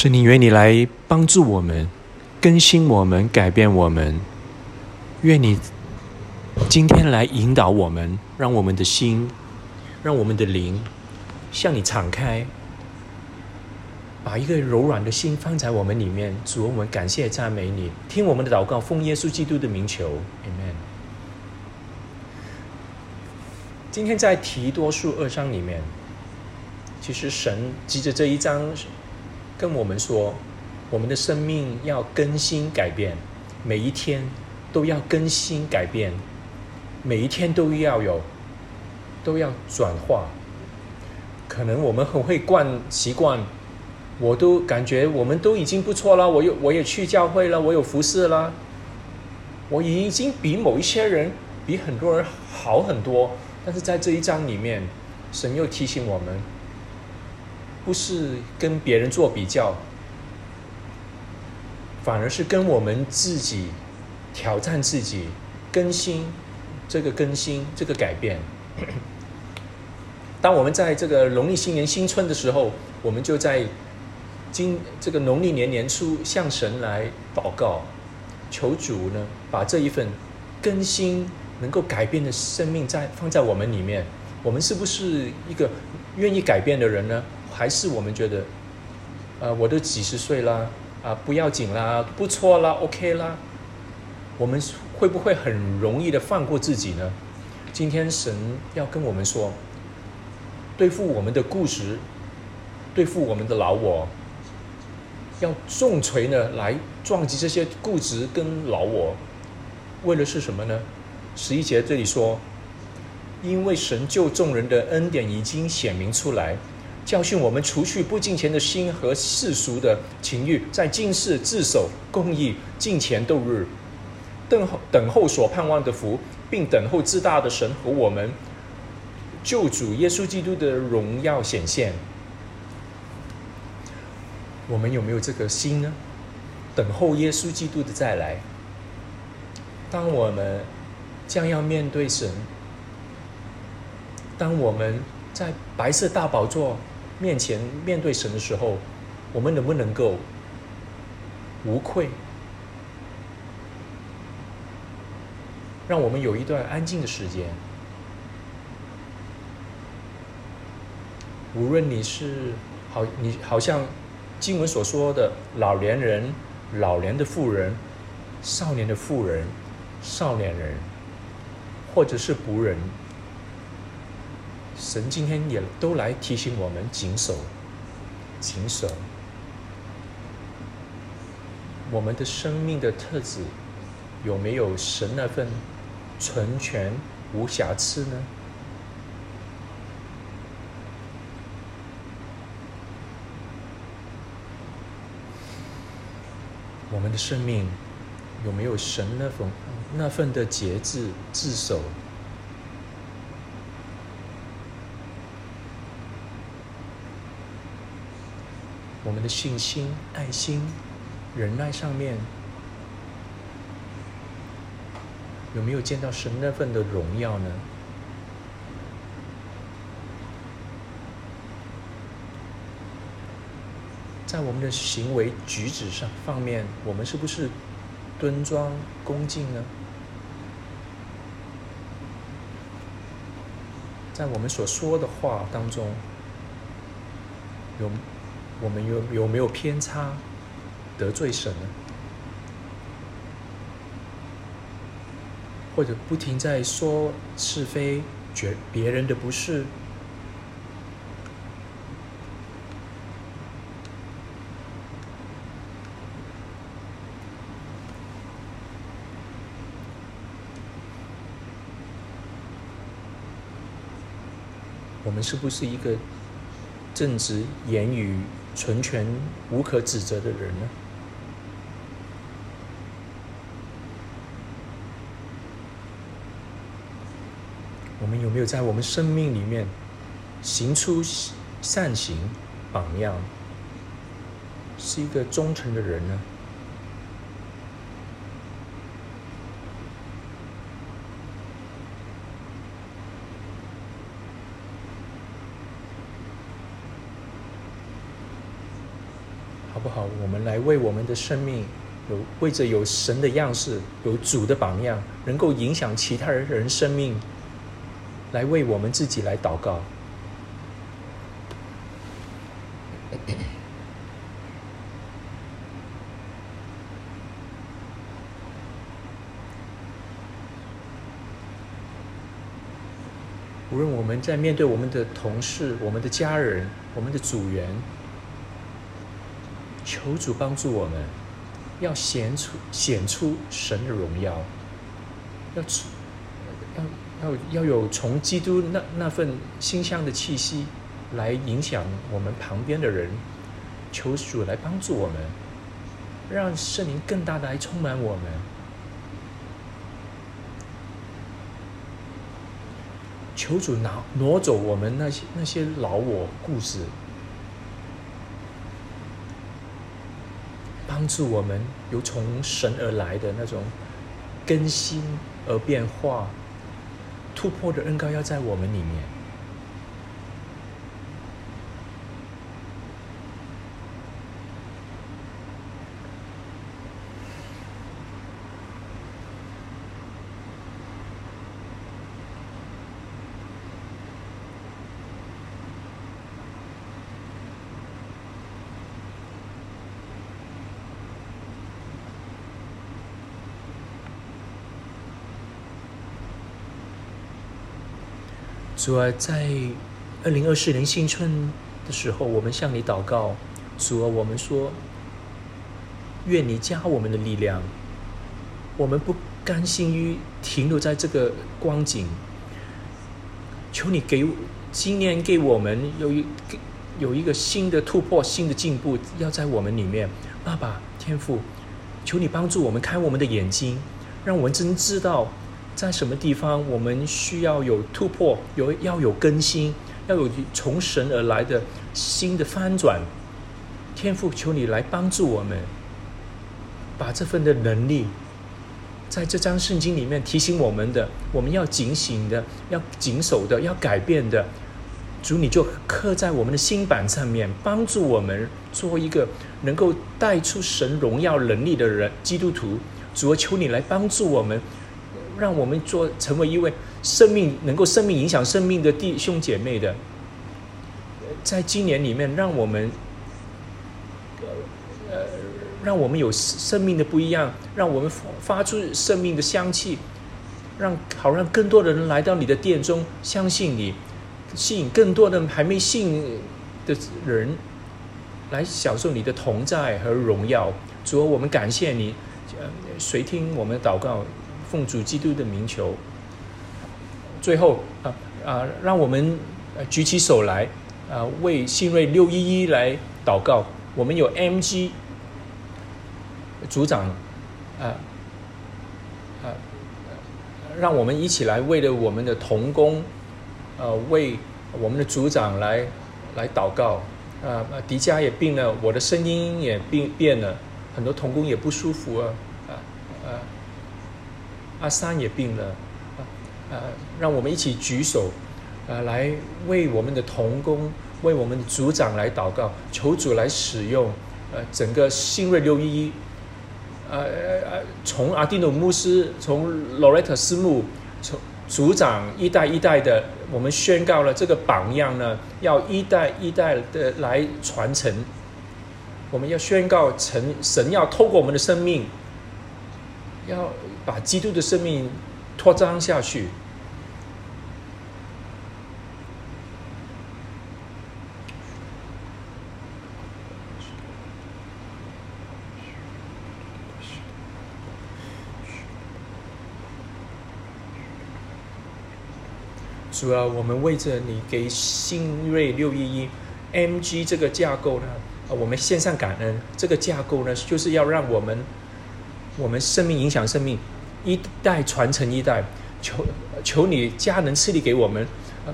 是你愿你来帮助我们，更新我们，改变我们。愿你今天来引导我们，让我们的心，让我们的灵向你敞开，把一个柔软的心放在我们里面。主，我们感谢赞美你，听我们的祷告，奉耶稣基督的名求，Amen。今天在提多书二章里面，其实神藉着这一章跟我们说，我们的生命要更新改变，每一天都要更新改变，每一天都要有，都要转化。可能我们很会惯习惯，我都感觉我们都已经不错了。我有我也去教会了，我有服侍了，我已经比某一些人，比很多人好很多。但是在这一章里面，神又提醒我们，不是跟别人做比较，反而是跟我们自己挑战自己，更新这个更新这个改变。当我们在这个农历新年新春的时候，我们就在今这个农历年年初向神来祷告，求主呢把这一份更新能够改变的生命在放在我们里面。我们是不是一个愿意改变的人呢？还是我们觉得，呃，我都几十岁了啊，不要紧啦，不错啦，OK 啦？我们会不会很容易的放过自己呢？今天神要跟我们说。对付我们的固执，对付我们的老我，要重锤呢来撞击这些固执跟老我，为的是什么呢？十一节这里说，因为神救众人的恩典已经显明出来，教训我们除去不敬虔的心和世俗的情欲，在今世自守公义，敬虔度日，等候等候所盼望的福，并等候自大的神和我们。救主耶稣基督的荣耀显现，我们有没有这个心呢？等候耶稣基督的再来。当我们将要面对神，当我们在白色大宝座面前面对神的时候，我们能不能够无愧？让我们有一段安静的时间。无论你是好，你好像经文所说的老年人、老年的妇人、少年的妇人、少年人，或者是仆人，神今天也都来提醒我们谨守、谨守我们的生命的特质，有没有神那份纯全无瑕疵呢？我们的生命有没有神那份那份的节制自守？我们的信心、爱心、忍耐上面有没有见到神那份的荣耀呢？在我们的行为举止上方面，我们是不是端庄恭敬呢？在我们所说的话当中，有我们有有没有偏差，得罪神呢？或者不停在说是非，觉别人的不是？我们是不是一个正直、言语纯全、无可指责的人呢？我们有没有在我们生命里面行出善行榜样，是一个忠诚的人呢？为我们的生命，有，为着有神的样式，有主的榜样，能够影响其他人人生命，来为我们自己来祷告无论我们在面对我们的同事，我们的家人，我们的组员。求主帮助我们，要显出显出神的荣耀，要要要要有从基督那那份馨香的气息来影响我们旁边的人，求主来帮助我们，让圣灵更大的来充满我们。求主拿挪走我们那些那些老我故事，帮助我们有从神而来的那种更新而变化、突破的恩膏，要在我们里面。主啊，在二零二四年新春的时候，我们向你祷告。主啊，我们说，愿你加我们的力量。我们不甘心于停留在这个光景。求你给今年给我们有一有一个新的突破、新的进步，要在我们里面。爸爸，天父，求你帮助我们开我们的眼睛，让我们真知道。在什么地方，我们需要有突破，有要有更新，要有从神而来的新的翻转。天父，求你来帮助我们，把这份的能力，在这张圣经里面提醒我们的，我们要警醒的，要谨守的，要改变的。主，你就刻在我们的心板上面，帮助我们做一个能够带出神荣耀能力的人，基督徒。主，求你来帮助我们。让我们做成为一位生命能够生命影响生命的弟兄姐妹的，在今年里面，让我们呃，让我们有生命的不一样，让我们发出生命的香气，让好让更多的人来到你的殿中，相信你，吸引更多的还没信的人来享受你的同在和荣耀。主，我们感谢你，随听我们的祷告。奉主基督的名求，最后啊啊，让我们举起手来啊，为新锐六一一来祷告。我们有 MG 组长啊啊，让我们一起来为了我们的童工，呃，为我们的组长来来祷告。啊，迪迦也病了，我的声音也变变了，很多童工也不舒服啊啊啊。阿三也病了，啊，让我们一起举手，呃，来为我们的童工、为我们的组长来祷告，求主来使用，呃，整个新锐六一一，呃呃，从阿蒂努牧师、从罗雷特斯穆、从组长一代一代的，我们宣告了这个榜样呢，要一代一代的来传承，我们要宣告成神要透过我们的生命，要。把基督的生命扩张下去。主要我们为着你给新锐六一一 MG 这个架构呢，啊，我们献上感恩。这个架构呢，就是要让我们，我们生命影响生命。一代传承一代，求求你加能赐力给我们，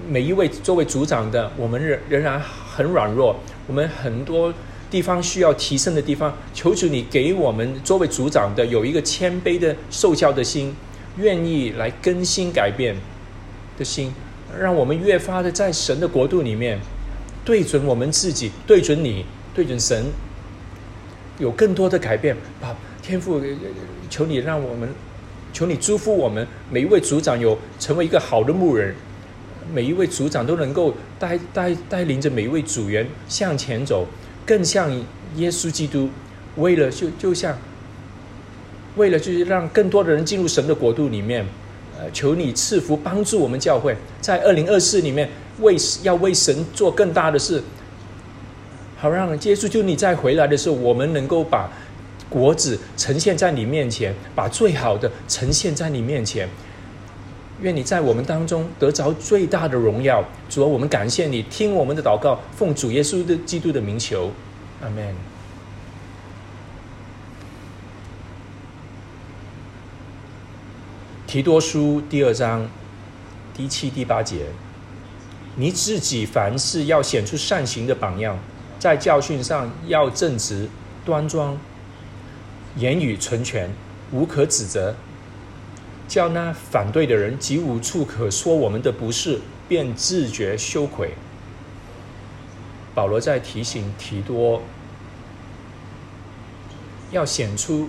每一位作为组长的，我们仍仍然很软弱，我们很多地方需要提升的地方，求主你给我们作为组长的有一个谦卑的受教的心，愿意来更新改变的心，让我们越发的在神的国度里面，对准我们自己，对准你，对准神，有更多的改变，把天赋求你让我们。求你祝福我们每一位组长有成为一个好的牧人，每一位组长都能够带带带领着每一位组员向前走，更像耶稣基督。为了就就像，为了就是让更多的人进入神的国度里面，呃，求你赐福帮助我们教会，在二零二四里面为要为神做更大的事，好让耶稣就你再回来的时候，我们能够把果子呈现在你面前，把最好的呈现在你面前。愿你在我们当中得着最大的荣耀。主啊，我们感谢你，听我们的祷告，奉主耶稣的基督的名求，阿门。提多书第二章第七、第八节，你自己凡事要显出善行的榜样，在教训上要正直、端庄，言语纯全，无可指责，叫那反对的人即无处可说我们的不是，便自觉羞愧。保罗在提醒提多，要显出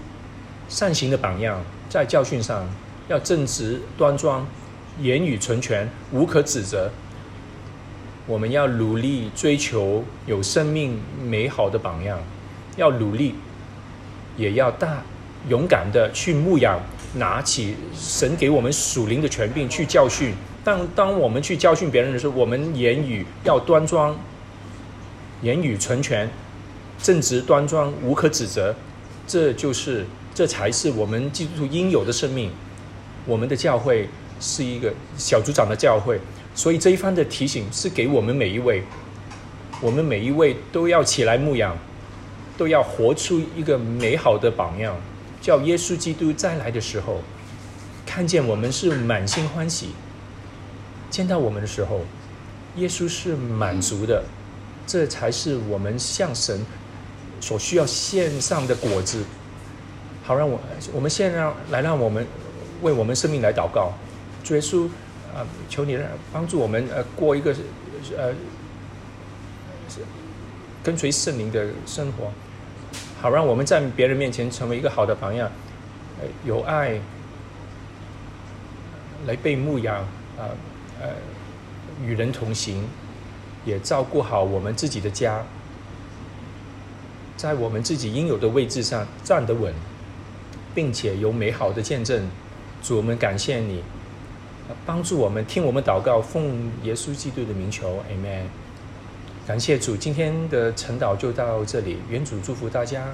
善行的榜样，在教训上。要正直端庄，言语纯全，无可指责。我们要努力追求有生命美好的榜样，要努力，也要大勇敢的去牧养，拿起神给我们属灵的权柄去教训。当当我们去教训别人的时候，我们言语要端庄，言语纯全，正直端庄，无可指责。这就是这才是我们基督徒应有的生命。我们的教会是一个小组长的教会，所以这一番的提醒是给我们每一位，我们每一位都要起来牧养，都要活出一个美好的榜样，叫耶稣基督再来的时候，看见我们是满心欢喜，见到我们的时候，耶稣是满足的，这才是我们向神所需要献上的果子，好让我我们现在来让我们。为我们生命来祷告，主耶稣啊，求你让帮助我们呃过一个呃跟随圣灵的生活，好让我们在别人面前成为一个好的榜样，呃有爱来被牧养啊呃与人同行，也照顾好我们自己的家，在我们自己应有的位置上站得稳，并且有美好的见证。主，我们感谢你，帮助我们听我们祷告，奉耶稣基督的名求，Amen。感谢主，今天的晨祷就到这里，愿主祝福大家。